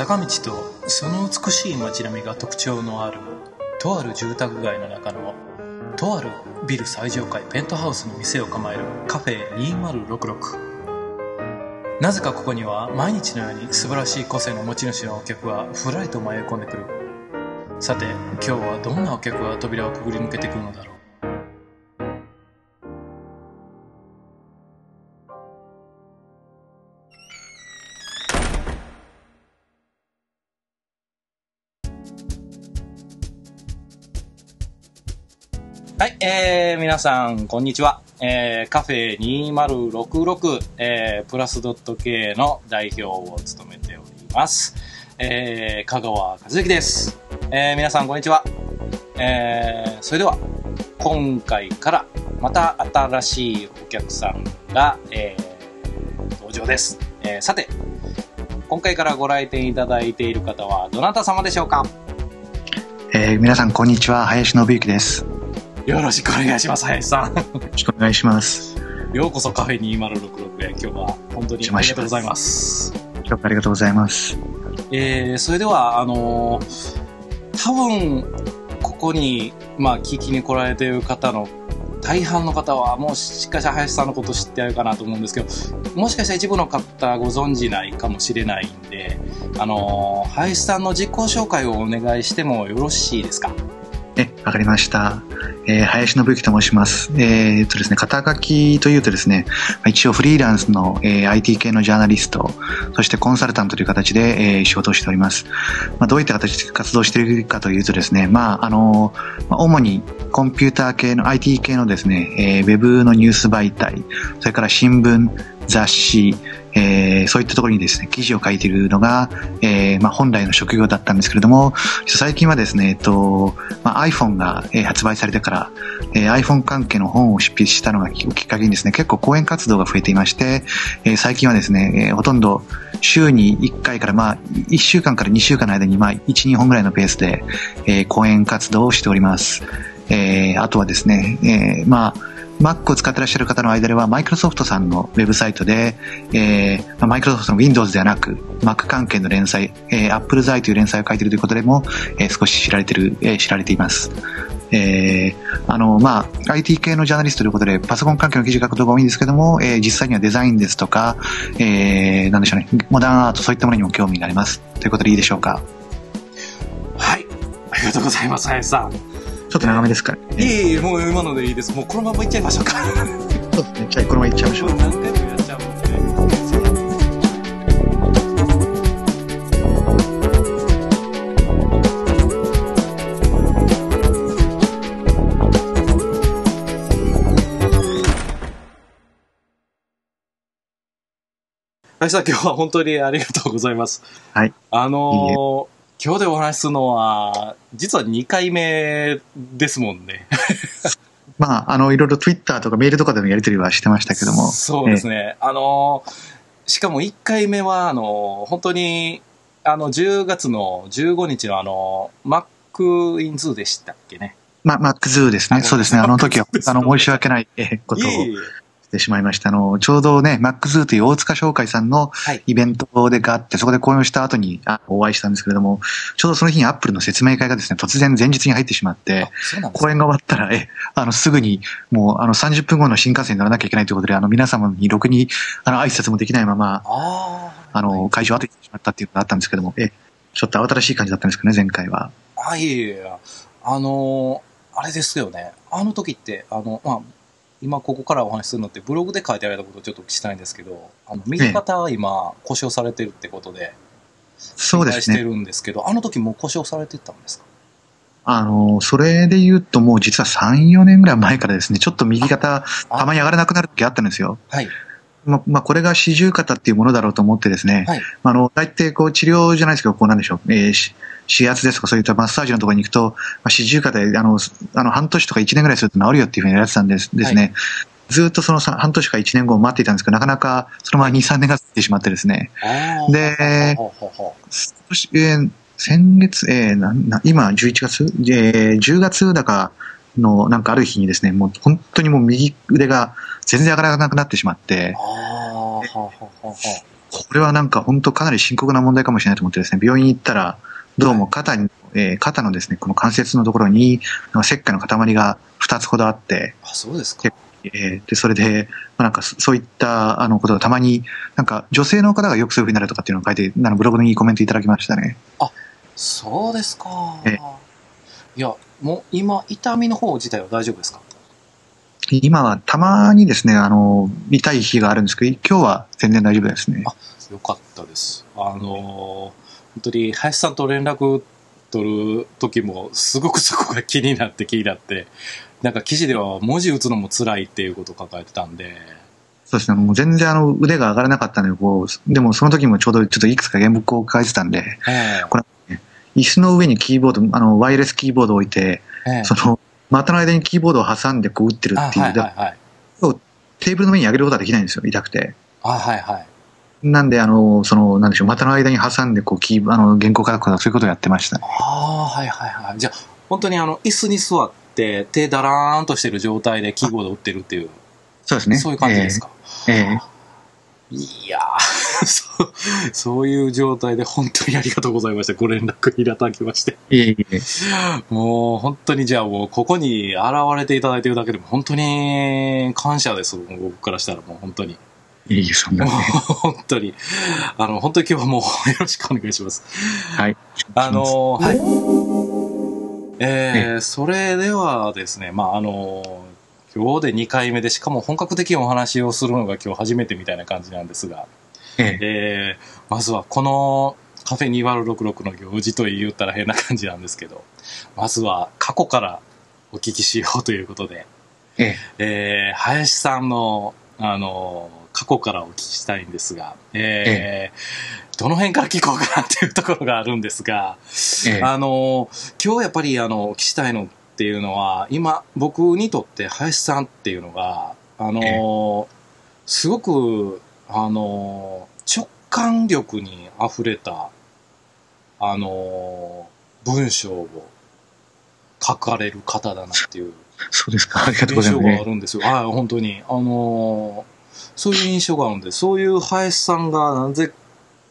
坂道とその美しい街並みが特徴のあるとある住宅街の中のとあるビル最上階ペントハウスの店を構えるカフェ2066なぜかここには毎日のように素晴らしい個性の持ち主のお客がふらりと迷い込んでくる。さて今日はどんなお客が扉をくぐり抜けてくるのだろう。えー、皆さん、こんにちは。えー、カフェ2066、えー、プラスドット K の代表を務めております。えー、香川和之です。えー、皆さん、こんにちは。えー、それでは、今回からまた新しいお客さんが、えー、登場です。えー、さて、今回からご来店いただいている方はどなた様でしょうか？えー、皆さん、こんにちは。林信之です。よろしくお願いします、林さん。よろしくお願いします。ようこそカフェ2066へ、今日は本当にありがとうございます。今日ありがとうございます。えー、それでは、あのー、多分、ここに、まあ、聞きに来られている方の大半の方は、もうしかし林さんのこと知ってあるかなと思うんですけど、もしかしたら一部の方ご存じないかもしれないんで、あのー、林さんの自己紹介をお願いしてもよろしいですか？え、わかりました。えー、林信之と申します。えー、とですね、肩書きというとですね、一応フリーランスの、えー、IT 系のジャーナリスト、そしてコンサルタントという形で、えー、仕事をしております。まあ、どういった形で活動しているかというとですね、まあ、あの、まあ、主にコンピューター系の IT 系のですね、えー、ウェブのニュース媒体、それから新聞、雑誌、えー、そういったところにですね、記事を書いているのが、えー、まあ、本来の職業だったんですけれども、最近はですね、えっと、まあ、iPhone が、発売されてから、えー、iPhone 関係の本を執筆したのがきっかけにですね、結構講演活動が増えていまして、えー、最近はですね、えー、ほとんど週に1回から、まあ、1週間から2週間の間に、まあ、1、2本ぐらいのペースで、えー、講演活動をしております。えー、あとはですね、えー、まあ、Mac を使ってらっしゃる方の間では、マイクロソフトさんのウェブサイトで、えー、マイクロソフトの Windows ではなく、Mac 関係の連載、えー、Apple 材という連載を書いているということでも、えー、少し知られてる、えー、知られています。えー、あの、まあ、IT 系のジャーナリストということで、パソコン関係の記事書くことが多いんですけども、えー、実際にはデザインですとか、えー、なんでしょうね、モダンアート、そういったものにも興味があります。ということでいいでしょうか？はい。ありがとうございます、林さん。ちょっと長めですかいえいえ、もう今のでいいです。もうこのままいっちゃいましょうか。そうですね。じゃあこのままいっちゃいましょう。何回もやっちゃうんで。林さん、今日は本当にありがとうございます。はい。あのー今日でお話しするのは、実は2回目ですもんね。まあ、あの、いろいろ Twitter とかメールとかでもやり取りはしてましたけども。そうですね。あの、しかも1回目は、あの、本当に、あの、10月の15日のあの、Mac in Zoo でしたっけね。ま、Mac Zoo ですね。そうですね。あの時は、あの、申し訳ないことを。いえいてしまいました。あの、ちょうどね、マックズーという大塚商会さんのイベントでがあって、はい、そこで講演した後にあお会いしたんですけれども、ちょうどその日にアップルの説明会がですね、突然前日に入ってしまって、講演が終わったら、え、あの、すぐに、もう、あの、30分後の新幹線に乗らなきゃいけないということで、あの、皆様にろくに、あの、挨拶もできないまま、ああの、会場を後にしてしまったっていうのがあったんですけども、え、ちょっと慌ただしい感じだったんですけどね、前回は。あ、いえいえ、あの、あれですよね。あの時って、あの、まあ、今ここからお話しするのってブログで書いてあることをちょっとしたいんですけど、あの右肩は今故障されてるってことで、そうですね。してるんですけど、あの時も故障されてたんですか？あの、それで言うともう実は3、4年ぐらい前からですね、ちょっと右肩、たまに上がらなくなる時あったんですよ。はい。ま、まあ、これが四十肩っていうものだろうと思ってですね、はい、あの、大体こう治療じゃないですけど、こうなんでしょう、えー、指圧ですとかそういったマッサージのところに行くと、まあ、四十肩で、あの、あの、半年とか1年ぐらいすると治るよっていうふうにやってたんですですね。はいずっとその半年か1年後を待っていたんですけど、なかなかそのまま2、3年が過ぎてしまってですね。で、えー、先月、えー、なな今11月、えー、10月だかのなんかある日にですね、もう本当にもう右腕が全然上がらなくなってしまって、これはなんか本当かなり深刻な問題かもしれないと思ってですね、病院に行ったら、どうも肩に、えー肩のですね、この関節のところに、石灰の塊が2つほどあって、あ、そうですかで。えーで、それで、まあ、なんかそそういったあのことがたまに、なんか女性の方がよくそういうふうになるとかっていうのを書いて、あのブログにコメントいただきましたね。そうですかえ。いや、もう今、痛みの方自体は大丈夫ですか？今はたまにですね、あの、痛い日があるんですけど、今日は全然大丈夫ですね。あよかったです。あのー本当に林さんと連絡取る時もすごくそこが気になって気になって、なんか記事では文字打つのも辛いっていうことを書かれてたんで、そうですね、もう全然あの腕が上がらなかったので、こう、でもその時もちょうどちょっといくつか原木を書いてたんで、えこれ椅子の上にキーボード、あの、ワイヤレスキーボードを置いて、えええその、股の間にキーボードを挟んでこう打ってるあっていう、はいはいはい。テーブルの上に上げることはできないんですよ、痛くて。あはいはい。なんで、あの、その、なんでしょう、股の間に挟んで、こう、キー、あの、原稿書くとか、そういうことをやってましたね。ああ、はいはいはい。じゃあ、本当にあの、椅子に座って、手だらーんとしてる状態でキーボードを打ってるっていう、そうですね。そういう感じですか？ええええいやー そう、そういう状態で本当にありがとうございました。ご連絡いただきまして。いえいえ。もう本当にじゃあもうここに現れていただいてるだけでも本当に感謝です。僕からしたらもう本当に。いえいえ、そんなもうね。本当に。あの、本当に今日はもうよろしくお願いします。はい。あの、はい。えー、それではですね、まあ、あの、今日で2回目で、しかも本格的にお話をするのが今日初めてみたいな感じなんですが、ええ。えー、まずはこのカフェ2066の行事と言ったら変な感じなんですけど、まずは過去からお聞きしようということで、ええ。えー、林さんの、あの、過去からお聞きしたいんですが、えーどの辺から聞こうかなっていうところがあるんですが、ええ。あの、今日やっぱりあの、お聞きしたいのっていうのは、今、僕にとって林さんっていうのが、あの、すごく、あの、直感力に溢れた、あの、文章を書かれる方だなっていう そうですか。ありがとうございますね。印象があるんですよ。はい、本当に。あのそういう印象があるんで、そういう林さんがなぜ、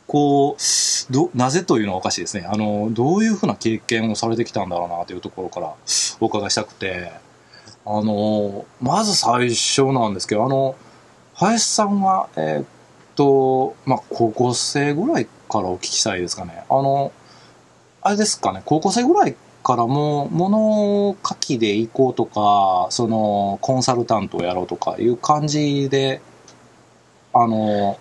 こう、ど、なぜというのはおかしいですね。あの、どういうふうな経験をされてきたんだろうなというところからお伺いしたくて、あの、まず最初なんですけど、あの、林さんは、えーっと、まあ、高校生ぐらいからお聞きしたいですかね。あの、あれですかね、高校生ぐらいからもう物書きで行こうとか、そのコンサルタントをやろうとかいう感じで、あの、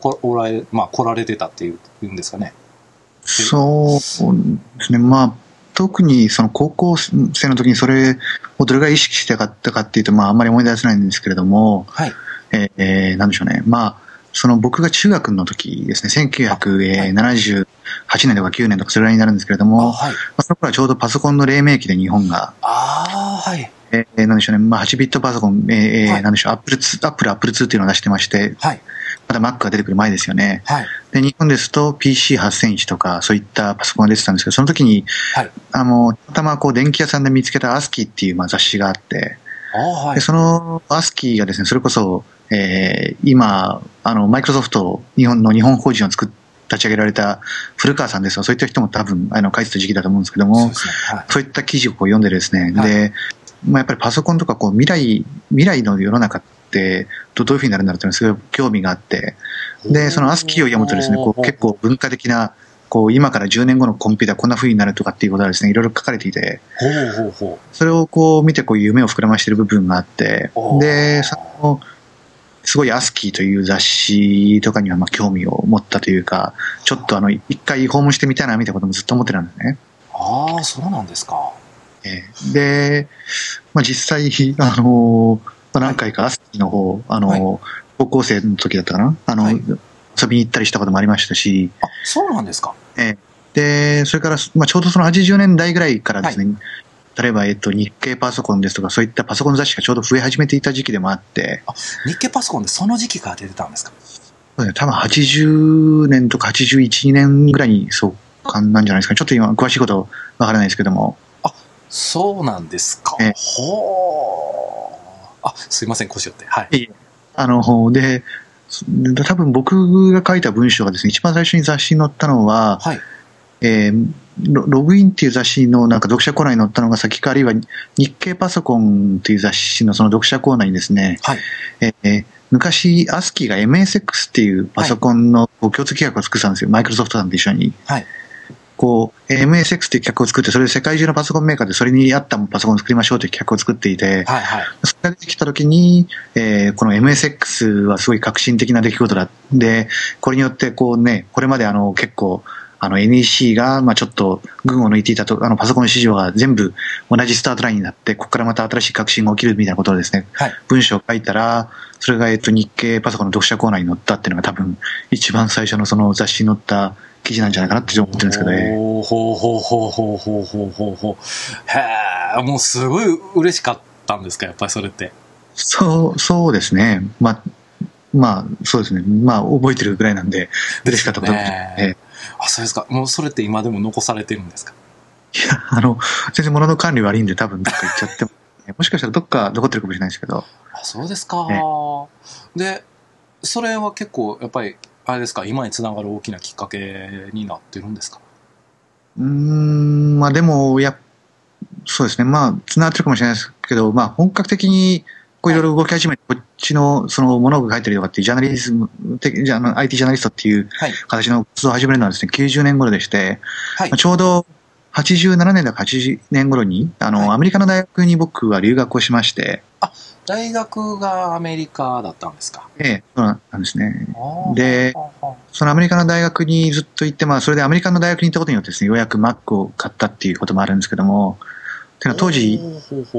こおられ、まあ来られてたっていう、いうんですかね。そうですね。まあ、特にその高校生の時にそれをどれぐらい意識してかったかっていうと、まあ、あんまり思い出せないんですけれども、はい。えーえーなんでしょうね。まあ、その僕が中学の時ですね、1978年とか9年とかそれぐらいになるんですけれどあ、も、まはい。あ、その頃はちょうどパソコンの黎明期で日本が、ああ、はい。えーなんでしょうね、まあ、8ビットパソコン、えーえーはいなんでしょう、アップル2、アップル、アップル2っていうのを出してまして、はい。まだ Mac が出てくる前ですよね。はい。で、日本ですと PC8001 とかそういったパソコンが出てたんですけど、その時に、はい。あの、たまたまこう電気屋さんで見つけたアスキーっていうまあ雑誌があって、はいで。そのアスキーがですね、それこそ、えー今、あの、マイクロソフト、日本の日本法人を作っ立ち上げられた古川さんですが、そういった人も多分、あの、書いてた時期だと思うんですけどもそうね。はい。そういった記事をこう読んでですね、はいで、まあ、やっぱりパソコンとかこう未来、未来の世の中ってどどういうふうになるんだろうっていうのはすごい興味があって、で、そのアスキーを読むとですね、こう結構文化的な、こう今から10年後のコンピューターこんな風になるとかっていうことがですね、いろいろ書かれていて、それをこう見てこう夢を膨らましている部分があってで、その、すごいアスキーという雑誌とかにはまあ興味を持ったというか、ちょっとあの、一回訪問してみたいなみたいなこともずっと思ってたんですね。う。ああ、そうなんですか。えーで、まあ、実際、あのまあ何回かアスキーの方、あのはい。高校生の時だったかな、あの、はい。遊びに行ったりしたこともありましたし、あ、そうなんですか。で、それから、まあ、ちょうどその80年代ぐらいからですね、例えば、えっと、日経パソコンですとか、そういったパソコン雑誌がちょうど増え始めていた時期でもあって、日経パソコンでその時期から出てたんですか？そうね。多分80年とか81、2年ぐらいにそうかなんじゃないですか。ちょっと今、詳しいことわからないですけども、そうなんですか。ええ。ほう。あ、すいません、腰折って。はい。あの、で、多分僕が書いた文章がですね、一番最初に雑誌に載ったのは、はい。えーロログインっていう雑誌のなんか読者コーナーに載ったのが先か、あるいは日経パソコンという雑誌のその読者コーナーにですね、はい。えー昔、アスキーが MSX っていうパソコンの共通規約を作ってたんですよ。マイクロソフトさんと一緒に。はい。こう、MSX っていう企画を作って、それで世界中のパソコンメーカーでそれに合ったパソコンを作りましょうという企画を作っていて、はい。はい。それが出てきたときに、えーこの MSX はすごい革新的な出来事だ。で、これによってこうね、これまであの結構、あの NEC がまあちょっと群を抜いていたと、あのパソコン市場が全部同じスタートラインになって、ここからまた新しい革新が起きるみたいなことをですね、はい。文章を書いたら、それがえっと日経パソコンの読者コーナーに載ったっていうのが多分一番最初のその雑誌に載った記事なんじゃないかなって思ってるんですけどね。ほうほうほうほうほうほうほうほう。へえ、もうすごい嬉しかったんですか、やっぱりそれって？そう、そうですね。まあ、まあ、そうですね。まあ、覚えてるぐらいなんで、嬉しかったことねね。あ、そうですか。もうそれって今でも残されてるんですか？いや、あの、全然物の管理悪いんで多分どっか行っちゃっても、もしかしたらどっか残ってるかもしれないですけど、あ、そうですかえ。で、それは結構、やっぱり、あれですか、今につながる大きなきっかけになってるんですか？うーん、まあでも、や、そうですね。まあ、繋がってるかもしれないですけど、まあ、本格的に、こういろいろ動き始めて、こっちの、その、物が書いたりとかっていうジャーナリズム的、じゃあの、IT ジャーナリストっていうはい。形の活動を始めるのはですね、90年頃でして、はいまあ。ちょうど87年だか80年頃に、あの、はい。アメリカの大学に僕は留学をしまして、大学がアメリカだったんですか？ええ、そうなんですね。あー。でそのアメリカの大学にずっと行って、まあ、それでアメリカの大学に行ったことによってですね、ようやく Mac を買ったっていうこともあるんですけども、ていうのは当時、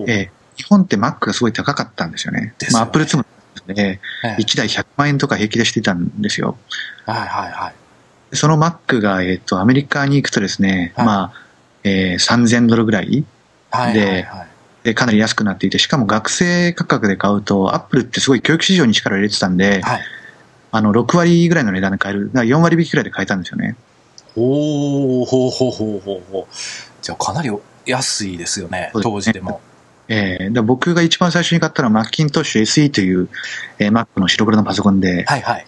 ええ、日本って Mac がすごい高かったんですよね。ね。まあ、Apple II もで、ええ。1台100万円とか平気でしていたんですよ。はいはいはい。その Mac が、えっと、アメリカに行くとですね、はい。まあ、えー3000ドルぐらいはいはいはい。でかなり安くなっていて、しかも学生価格で買うと、アップルってすごい教育市場に力を入れてたんで、はい。あの、6割ぐらいの値段で買える、だから4割引きぐらいで買えたんですよね。ほうほうほうほうほうほう。じゃあかなり安いですよね、ね当時でも。えー、で僕が一番最初に買ったのはマッキントッシュ SE という、えー Mac の白黒のパソコンで、はいはい。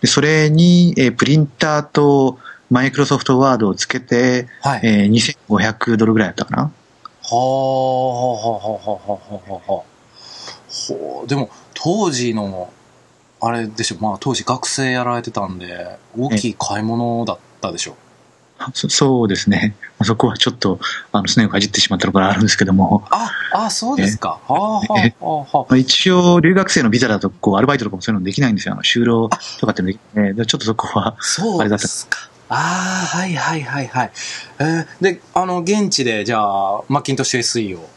でそれに、えープリンターとマイクロソフトワードをつけて、はい、えー、2500ドルぐらいだったかな。はあ、はあ、はあ、はあ、はあ、はあ。でも、当時の、あれでしょ、まあ当時学生やられてたんで、大きい買い物だったでしょ。そそうですね。そこはちょっと、あの、すねをかじってしまったところがあるんですけども。あ、あ、そうですか。はあ、はあ、はあ。一応、留学生のビザだと、こう、アルバイトとかもそういうのできないんですよ。あの、就労とかってできない、ちょっとそこは、そうですか。ああ、はいはいはいはい。えーで、あの、現地で、じゃあ、マッキントッシュ SE を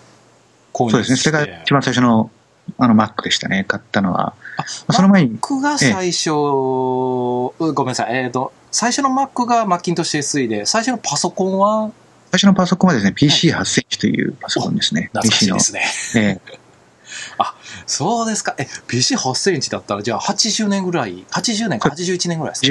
購そうですね。入して。それが一番最初の、あの、Mac でしたね。買ったのは。あまあその前に、Mac が最初、うんごめんなさい。えっ、と、最初の Mac がマッキントッシュ SE で、最初のパソコンは、最初のパソコンはですね、PC8000 というパソコンですね。懐かし PC のいで。すね。ええそうですか。え、PC8 センチだったら、じゃあ80年ぐらい、80年か81年ぐらいです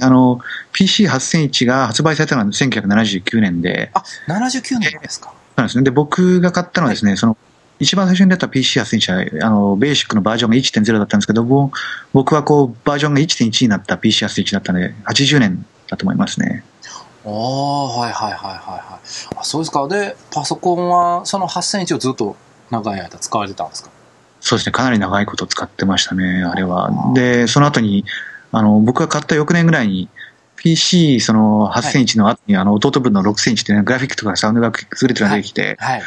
かあの、PC8001 が発売されたのは1979年で、あ、79年ですか？そうですね。で、僕が買ったのはですね、その、一番最初に出た PC8001 は、あの、ベーシックのバージョンが1.0だったんですけども、僕はこう、バージョンが1.1になった PC8001 だったので、80年だと思いますね。ああ、はいはいはいはいはい。あそうですか。で、パソコンは、その8センチをずっと長い間使われてたんですか？そうですね、かなり長いこと使ってましたね、あれは。で、その後に、あの、僕が買った翌年ぐらいに、PC、その8センチの後に、あの、弟分の6センチっていうね、グラフィックとかサウンドが優れてるのができて、はい。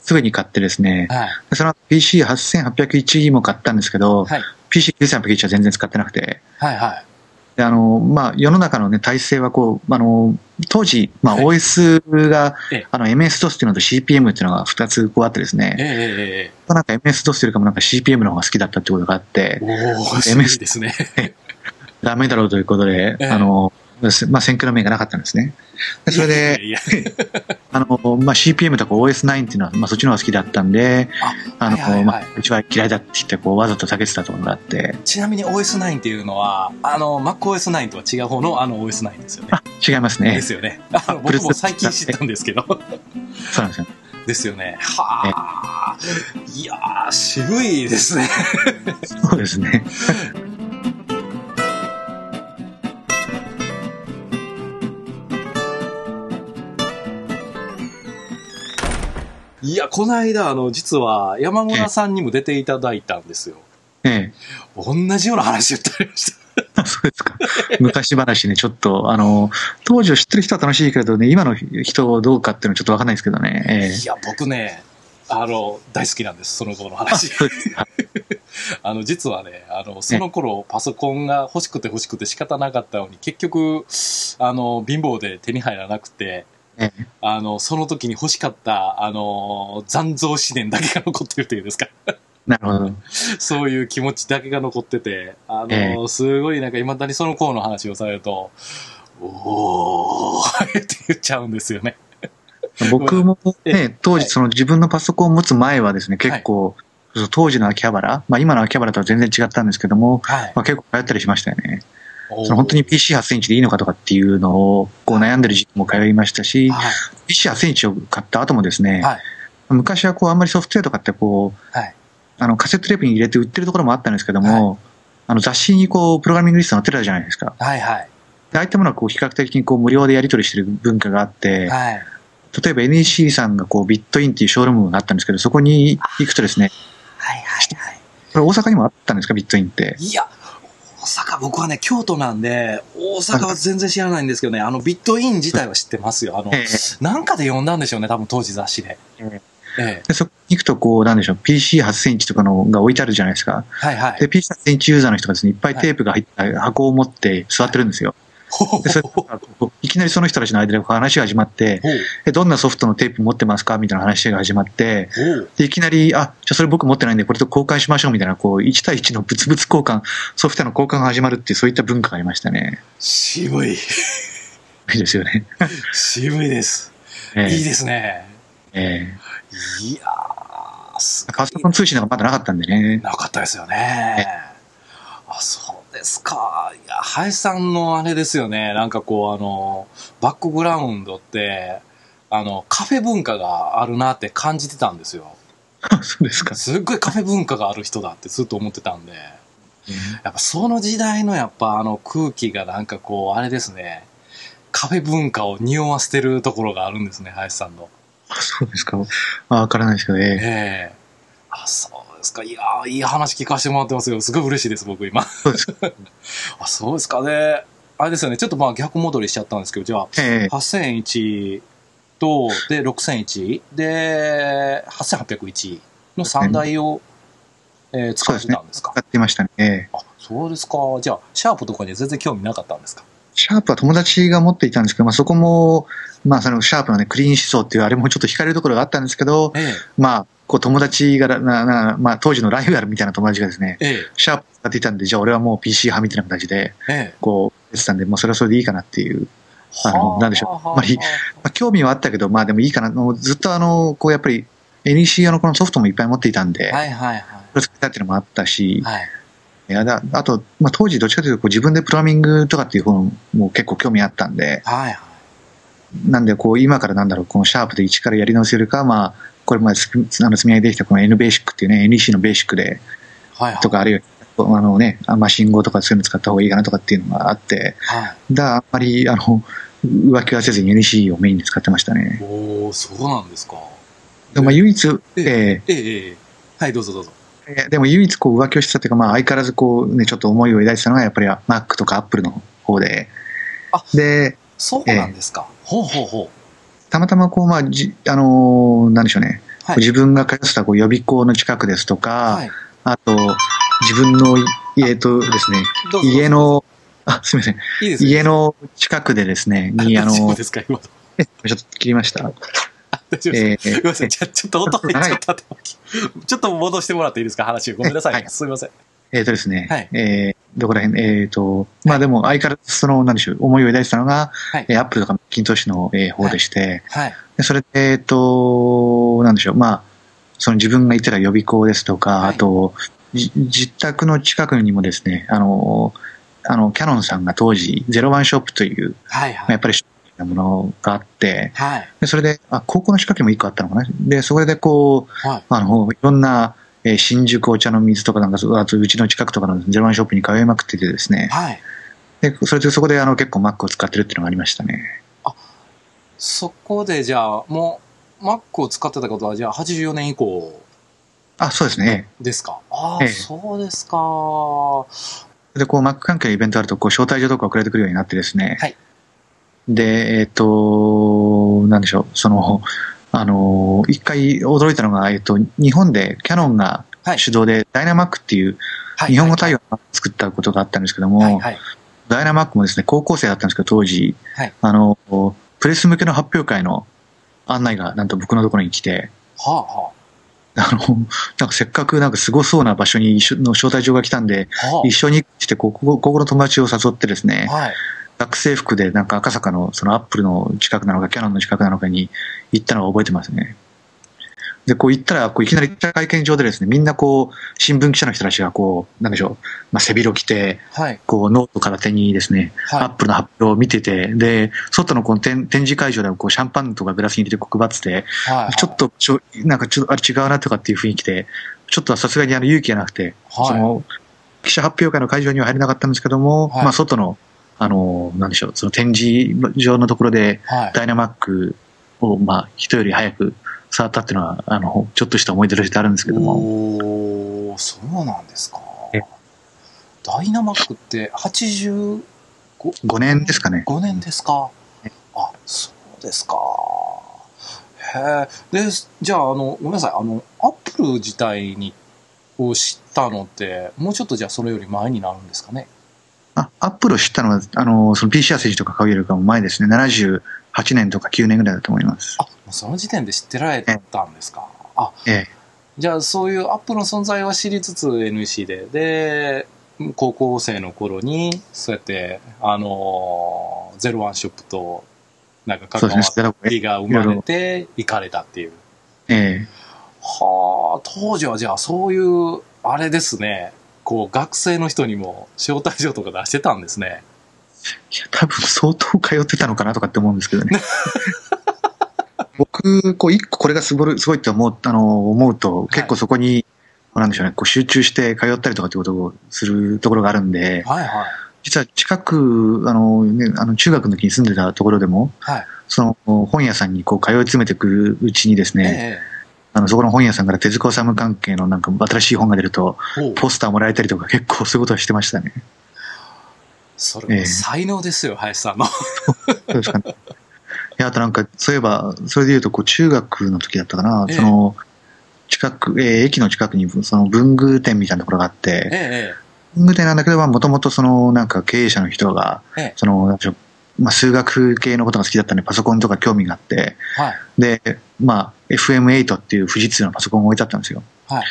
すぐに買ってですね、はい。でその後 PC8801 も買ったんですけど、はい。PC9801 は全然使ってなくて、はいはい。であの、まあ、世の中のね、体制はこう、あの、当時、まあ、はい OS が、ええあの、MS-DOS っていうのと CPM っていうのが2つこうあってですええね、ええなんか MS-DOS よりかもなんか CPM の方が好きだったってことがあってええ、おお、すごいですね。ダメだろうということで、ええあの、まあ、選挙の面がなかったんですね。でそれで、いやい あの、まあ、CPM とか OS9 っていうのは、まあ、そっちの方が好きだったんで、あの、はいはいはいまあ、うちは嫌いだって言って、こう、わざと避けてたところがあって、ちなみに OS9 っていうのは、あの、MacOS9 とは違う方のあの OS9 ですよね。あ、違いますねで。すよね。あの僕も最近知ったんですけど。そうなんですよ。ですよね。はあ。いやー、渋いですね。そうですね。や、この間、あの、実は山村さんにも出ていただいたんですよ。え同じような話言ってありました。え。そうですか。昔話ね、ちょっと、あの、当時を知ってる人は楽しいけどね、今の人どうかっていうのはちょっとわかんないですけどね。ええいや、僕ね、あの、大好きなんです、その頃の話。あ の、実はね、あの、その頃、パソコンが欲しくて欲しくて仕方なかったのに、結局、あの、貧乏で手に入らなくて、ええあの、その時に欲しかった、あの、残像思念だけが残ってるというんですか。なるほど。そういう気持ちだけが残ってて、あの、えすごいなんか未だにその頃の話をされると、おー って言っちゃうんですよね。僕も えね、当時その自分のパソコンを持つ前はですね、結構、そう当時の秋葉原、まあ今の秋葉原とは全然違ったんですけども、はい。まあ結構通ったりしましたよね。その本当に PC8 センチでいいのかとかっていうのをこう悩んでる時期も通いましたし、はい。PC8 センチを買った後もですね、はい。昔はこうあんまりソフトウェアとかってこう、はい。あのカセットテープに入れて売ってるところもあったんですけども、あの雑誌にこうプログラミングリスト載ってるじゃないですか。はい。はい。でああいったものはこう比較的にこう無料でやり取りしてる文化があって、はい。例えば NEC さんがこうビットインっていうショールームがあったんですけど、そこに行くとですね、はい。はい。はい。これ大阪にもあったんですか、ビットインって？いや、大阪、僕はね、京都なんで、大阪は全然知らないんですけどね、あの、ビットイン自体は知ってますよ。あの、ええなんかで読んだんでしょうね、多分当時雑誌で。ええそこに行くと、こう、なんでしょう、PC8 センチとかのが置いてあるじゃないですか。はいはいで、。PC8 センチユーザーの人がですね、いっぱいテープが入った箱を持って座ってるんですよ。ほで、それ いきなりその人たちの間で話が始まって、どんなソフトのテープ持ってますかみたいな話が始まって、で、いきなり、あ、じゃあそれ僕持ってないんで、これと交換しましょうみたいな、こう、1対1の物々交換、ソフトの交換が始まるっていう、そういった文化がありましたね。渋い。いいですよね。渋いです。ええいいですね。えいやー、パソコン通信なんかまだなかったんでね。なかったですよね。あ、そうですか。いや、林さんのあれですよね。なんかこう、あの、バックグラウンドって、あの、カフェ文化があるなって感じてたんですよ。そうですか。すっごいカフェ文化がある人だってずっと思ってたんで。やっぱその時代のやっぱあの空気がなんかこう、あれですね。カフェ文化を匂わせてるところがあるんですね、林さんの。あそうですか。あわからないですけど、ええええあ、そうですか？いやーいい話聞かせてもらってますよ。すごい嬉しいです、僕今。そうですか。あ、そうですかね。あれですよね。ちょっとまあ逆戻りしちゃったんですけど、じゃあ、ええ8001と、で、6001、で、8801の3台を、えー使ってたんですか？使ってましたね。ええあ、そうですか。じゃあ、シャープとかには全然興味なかったんですか？シャープは友達が持っていたんですけど、まあ、そこも、まあ、そのシャープのね、クリーン思想っていうあれもちょっと惹かれるところがあったんですけど、えまあ、こう友達がな、な、まあ、当時のライバルみたいな友達がですね、え、ええ、シャープ使っていたんで、じゃあ俺はもう PC 派みたいな形で、ええ。こう、やってたんで、もうそれはそれでいいかなっていう、あのはなんでしょうはあんまりまあ、興味はあったけど、まあでもいいかな、もうずっとあの、こうやっぱり、NEC 用のこのソフトもいっぱい持っていたんで、はいはいはい。それを使ったっていうのもあったし、はい。いやだあと、まあ、当時どっちかというとこう自分でプログラミングとかっていう方も結構興味あったんで、はいはい。なんでこう今からなんだろう、このシャープで一からやり直せるか、まあ、これまでつあの積み上げてきたこの N ベーシックっていうね、NEC のベーシックではいはい。とか、あるいは、あのね、あマシン語とかそういうの使った方がいいかなとかっていうのがあって、はい。だあんまり、あの、浮気はせずに NEC をメインで使ってましたね。おー、そうなんですか。でまあ、唯一、ええええええはい、どうぞどうぞ。えでも唯一こう浮気をしてたっていうか、まあ相変わらずこうね、ちょっと思いを抱いてたのがやっぱり Mac とか Apple の方であ、で、そうなんですか。ほうほうほう。たまたまこう、まあ、じ、あのーなんでしょうね。はい。自分が通ってたこう予備校の近くですとか、はい。あと、自分の家とですね。家の、あ、すみません。いいですよ家の近くでですね、に、あの、ちょ。っと切りました。あ大丈夫です。えーごめん。ちょちょっと音入っちゃったって。ちょっと戻してもらっていいですか？話を。ごめんなさい。はいすみません。えっ、とですね、はいえーどこら辺、えっ、と、まあでも相変わらずその、なんでしょう、思いを抱いてたのが、はいえー、Apple とか Macintosh の、えー方でして、はい。でそれで、えっ、と、なんでしょう、まあ、その自分が行ってた予備校ですとか、はいあと、じ自宅の近くにもですね、あの、あの、キャノンさんが当時、ゼロワンショップという、はいはい。まあやっぱり、なものがあって、はい。でそれで、あ、高校の近くにも一個あったのかな。で、それでこう、はい。あの、いろんな、えー新宿お茶の水とかなんか、そうあとうちの近くとかのゼロワンショップに通いまくっててですね、はい。で、それでそこであの結構 Mac を使ってるっていうのがありましたね。そこでじゃあ、もう、Mac を使ってたことは、じゃあ84年以降あ、そうですね。ですか？ああ、ええそうですか。で、こう、Mac 関係のイベントあると、こう、招待状とか送られてくるようになってですね。はいで、えっ、と、なんでしょう、その、あの、一回驚いたのが、えっ、と、日本でキャノンがはい主導で、ダイナマックっていうはい日本語対応を作ったことがあったんですけども、はいはい。ダイナマックもですね、高校生だったんですけど、当時、はいあの、プレス向けの発表会の案内が、なんと僕のところに来て、はあはあの、なんかせっかくなんかすごそうな場所に一緒の招待状が来たんで、あ。は一緒に行って、こう、ここの友達を誘ってですねあ。、はい。学生服でなんか赤坂のそのアップルの近くなのか、キャノンの近くなのかに行ったのを覚えてますね。で、こう行ったら、こういきなり会見場でですね、みんなこう、新聞記者の人たちがこう、なんでしょう、まあ、背広着て、はい。こう、ノート片手にですね、アッはプルの発表を見てて、で、外のこの展展示会場でもこうシャンパンとかグラスに入れて配ってて、い。はい。ちょっとちょ、なんかちょっとあれ違うなとかっていう雰囲気で、ちょっとさすがにあの勇気がなくて、はいその、記者発表会の会場には入れなかったんですけども、はいまあ外の、あの、なんでしょう、その展示場のところで、はい。ダイナマックを、まあ人より早く触ったっていうのは、あの、ちょっとした思い出としてあるんですけども、おー、そうなんですかえ。ダイナマックって85 5年ですかね。5年ですか？えあ、そうですか。へえ。で、じゃあ、あの、ごめんなさい。あの、アップル自体に、を知ったのって、もうちょっとじゃあそれより前になるんですかね。あ、アップルを知ったのは、あの、その PCR 政治とか買うよりかも前ですね。78年とか9年ぐらいだと思います。あ、その時点で知ってられたんですか？あ、ええ。じゃあそういうアップルの存在は知りつつ NEC で、で、高校生の頃に、そうやって、あのーゼロワンショップと、なんか関わ。りが生まれて、行かれたっていう。ええ。はあ、当時はじゃあそういう、あれですね、こう学生の人にも招待状とか出してたんですね。いや、多分相当通ってたのかなとかって思うんですけどね。僕、こう、一個これがすごい、すごいって思う、あの、思うと、結構そこに、なんでしょうね、こう集中して通ったりとかってことをするところがあるんで、はいはい。実は近く、あの、ね、あの、中学の時に住んでたところでも、はい。その、本屋さんにこう、通い詰めてくるうちにですね、えあの、そこの本屋さんから手塚治虫関係のなんか新しい本が出ると、ポスターもらえたりとか結構そういうことはしてましたね。それも才能ですよ、林さんの。そうですかね。いや、あとなんか、そういえば、それで言うと、こう、中学の時だったかな、ええ。その、近く、えー駅の近くに、その、文具店みたいなところがあって、ええ文具店なんだけど、もともとその、なんか経営者の人が、ええ。その、まあ、数学系のことが好きだったんで、パソコンとか興味があって、はい。で、まあ、FM8 っていう富士通のパソコンが置いてあったんですよ。はい。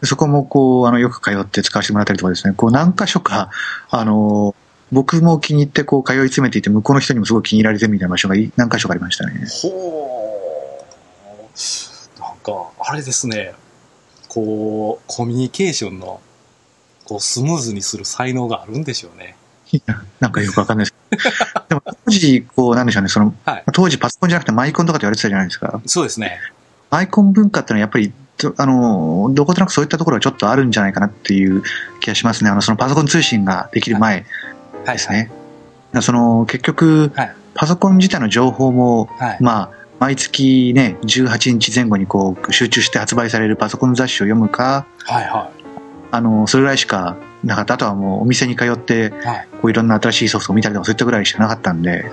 でそこもこう、あの、よく通って使わせてもらったりとかですね、こう、何箇所か、あの、僕も気に入ってこう、通い詰めていて、向こうの人にもすごい気に入られてるみたいな場所がい何箇所かありましたね。ほう。なんか、あれですね。こう、コミュニケーションの、こう、スムーズにする才能があるんでしょうね。なんかよくわかんないです。でも当時、こう、なんでしょうね、その、はい当時パソコンじゃなくてマイコンとかって言われてたじゃないですか。そうですね。マイコン文化ってのはやっぱり、とあの、どことなくそういったところはちょっとあるんじゃないかなっていう気がしますね。あの、そのパソコン通信ができる前はい。ですね。その、結局、はいパソコン自体の情報も、はい。まあ、毎月ね、18日前後にこう、集中して発売されるパソコン雑誌を読むか、はいはあの、それぐらいしかなかった。あとはもうお店に通って、い。はい。こういろんな新しいソフトを見たりとかそういったぐらいしかなかったんで、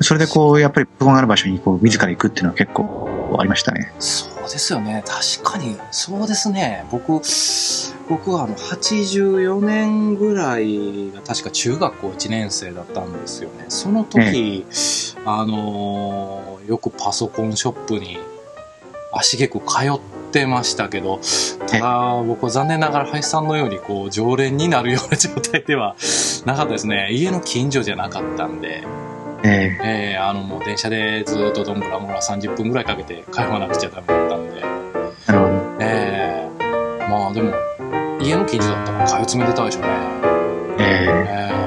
それでこう、やっぱりパソコンがある場所にこう、自ら行くっていうのは結構ありましたね。そうですよね。確かに、そうですね。僕、僕はあの、84年ぐらいが確か中学校1年生だったんですよね。その時、あのーよくパソコンショップに足げく通ってましたけど、ただ僕は残念ながら林さんのようにこう、常連になるような状態ではなかったですね。家の近所じゃなかったんで。ええーあのもう電車でずっとどんぶらもら30分ぐらいかけて通わなくちゃダメだったんで、ーなるほど。えーまあでも家の近所だったら通い詰めてたでしょうね。えええー、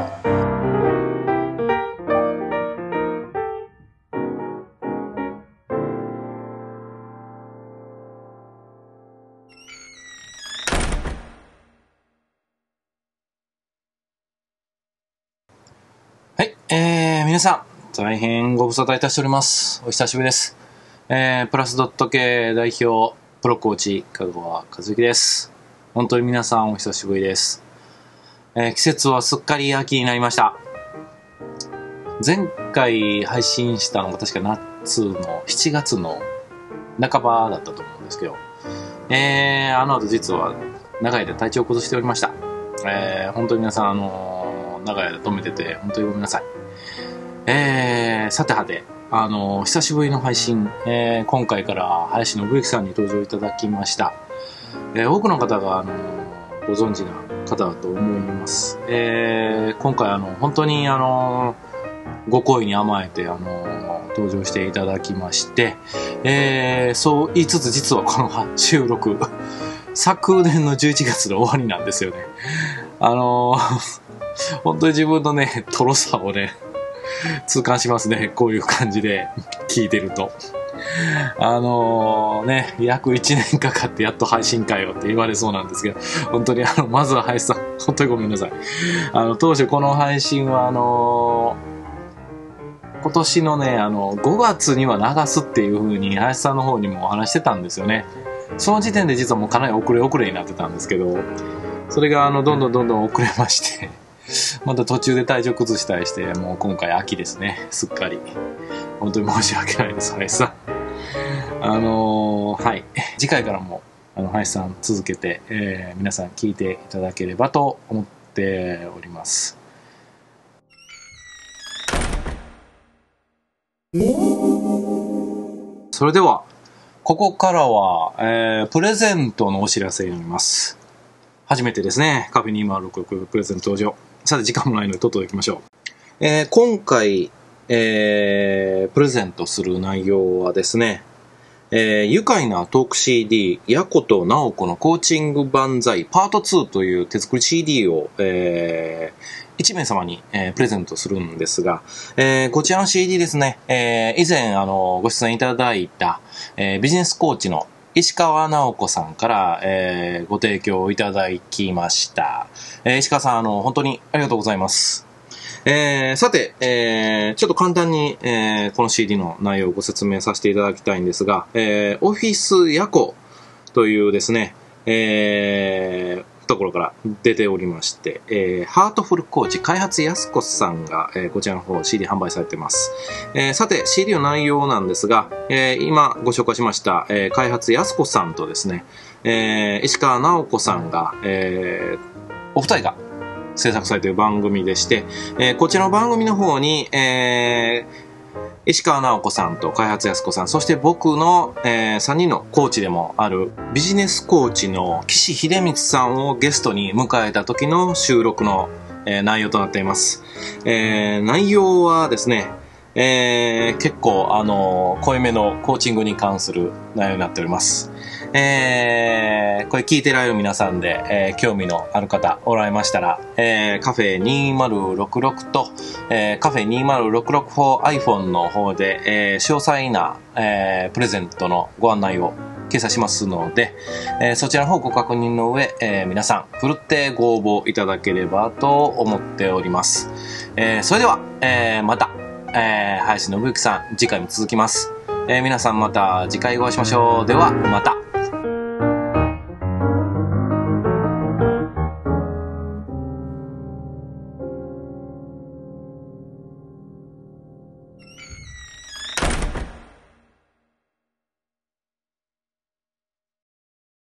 皆さん、大変ご無沙汰いたしております。お久しぶりです。えー、プラスドット系代表、プロコーチ、香川和之です。本当に皆さんお久しぶりです。えー、季節はすっかり秋になりました。前回配信したのが確か夏の7月の半ばだったと思うんですけど、えー、あの後実は長い間体調を崩しておりました。えー、本当に皆さん、あのー、長い間止めてて、本当にごめんなさい。えー、さてはて、あの、久しぶりの配信、えー、今回から林信之さんに登場いただきました。えー、多くの方が、あの、ご存知な方だと思います。えー、今回、あの、本当に、あの、ご好意に甘えて、あの、登場していただきまして、えー、そう言いつつ実はこの 収録、昨年の11月の終わりなんですよね。あの、本当に自分のね、とろさをね、痛感しますね。こういう感じで聞いてると。あのー、ね、約1年かかってやっと配信かよって言われそうなんですけど、本当にあの、まずは林さん、本当にごめんなさい。あの、当初この配信はあのー、今年のね、あの、5月には流すっていう風に林さんの方にもお話してたんですよね。その時点で実はもうかなり遅れ遅れになってたんですけど、それがあの、どんどんどんどん遅れまして また途中で体調崩したりして、もう今回秋ですね、すっかり。本当に申し訳ないです、林さん。あのー、はい。次回からも、あの、林さん続けて、えー、皆さん聞いていただければと思っております。それでは、ここからは、えー、プレゼントのお知らせになります。初めてですね、カフェ2066プレゼント登場。さて、時間もないので、とっとと行きましょう。えー、今回、えー、プレゼントする内容はですね、えー、愉快なトーク CD、ヤコとナオコのコーチング万歳パート2という手作り CD を、えー、1名様に、えー、プレゼントするんですが、えー、こちらの CD ですね、えー、以前、あの、ご出演いただいた、えー、ビジネスコーチの石川直子さんから、えー、ご提供いただきました。えー、石川さん、あの、本当にありがとうございます。えー、さて、えー、ちょっと簡単に、えー、この CD の内容をご説明させていただきたいんですが、えー、オフィスヤコというですね、えー、ところから出ておりまして、えー、ハートフルコーチ開発安子さんが、えー、こちらの方 CD 販売されています。えー、さて CD の内容なんですが、えー、今ご紹介しました、えー、開発安子さんとですね、えー、石川直子さんが、えー、お二人が制作されている番組でして、えー、こちらの番組の方に、えー、石川直子さんと開発安子さん、そして僕の、えー、3人のコーチでもあるビジネスコーチの岸秀光さんをゲストに迎えた時の収録の、えー、内容となっています。えー、内容はですね、えー、結構、あの濃いめのコーチングに関する内容になっております。えー、これ聞いてられる皆さんで、えー、興味のある方おられましたら、えー、カフェ2066と、えー、カフェ 20664iPhone の方で、えー、詳細な、えー、プレゼントのご案内を掲載しますので、えー、そちらの方ご確認の上、えー、皆さん、ふるってご応募いただければと思っております。えー、それでは、えー、また、えー、林信之さん、次回も続きます。えー、皆さんまた次回お会いしましょう。では、また。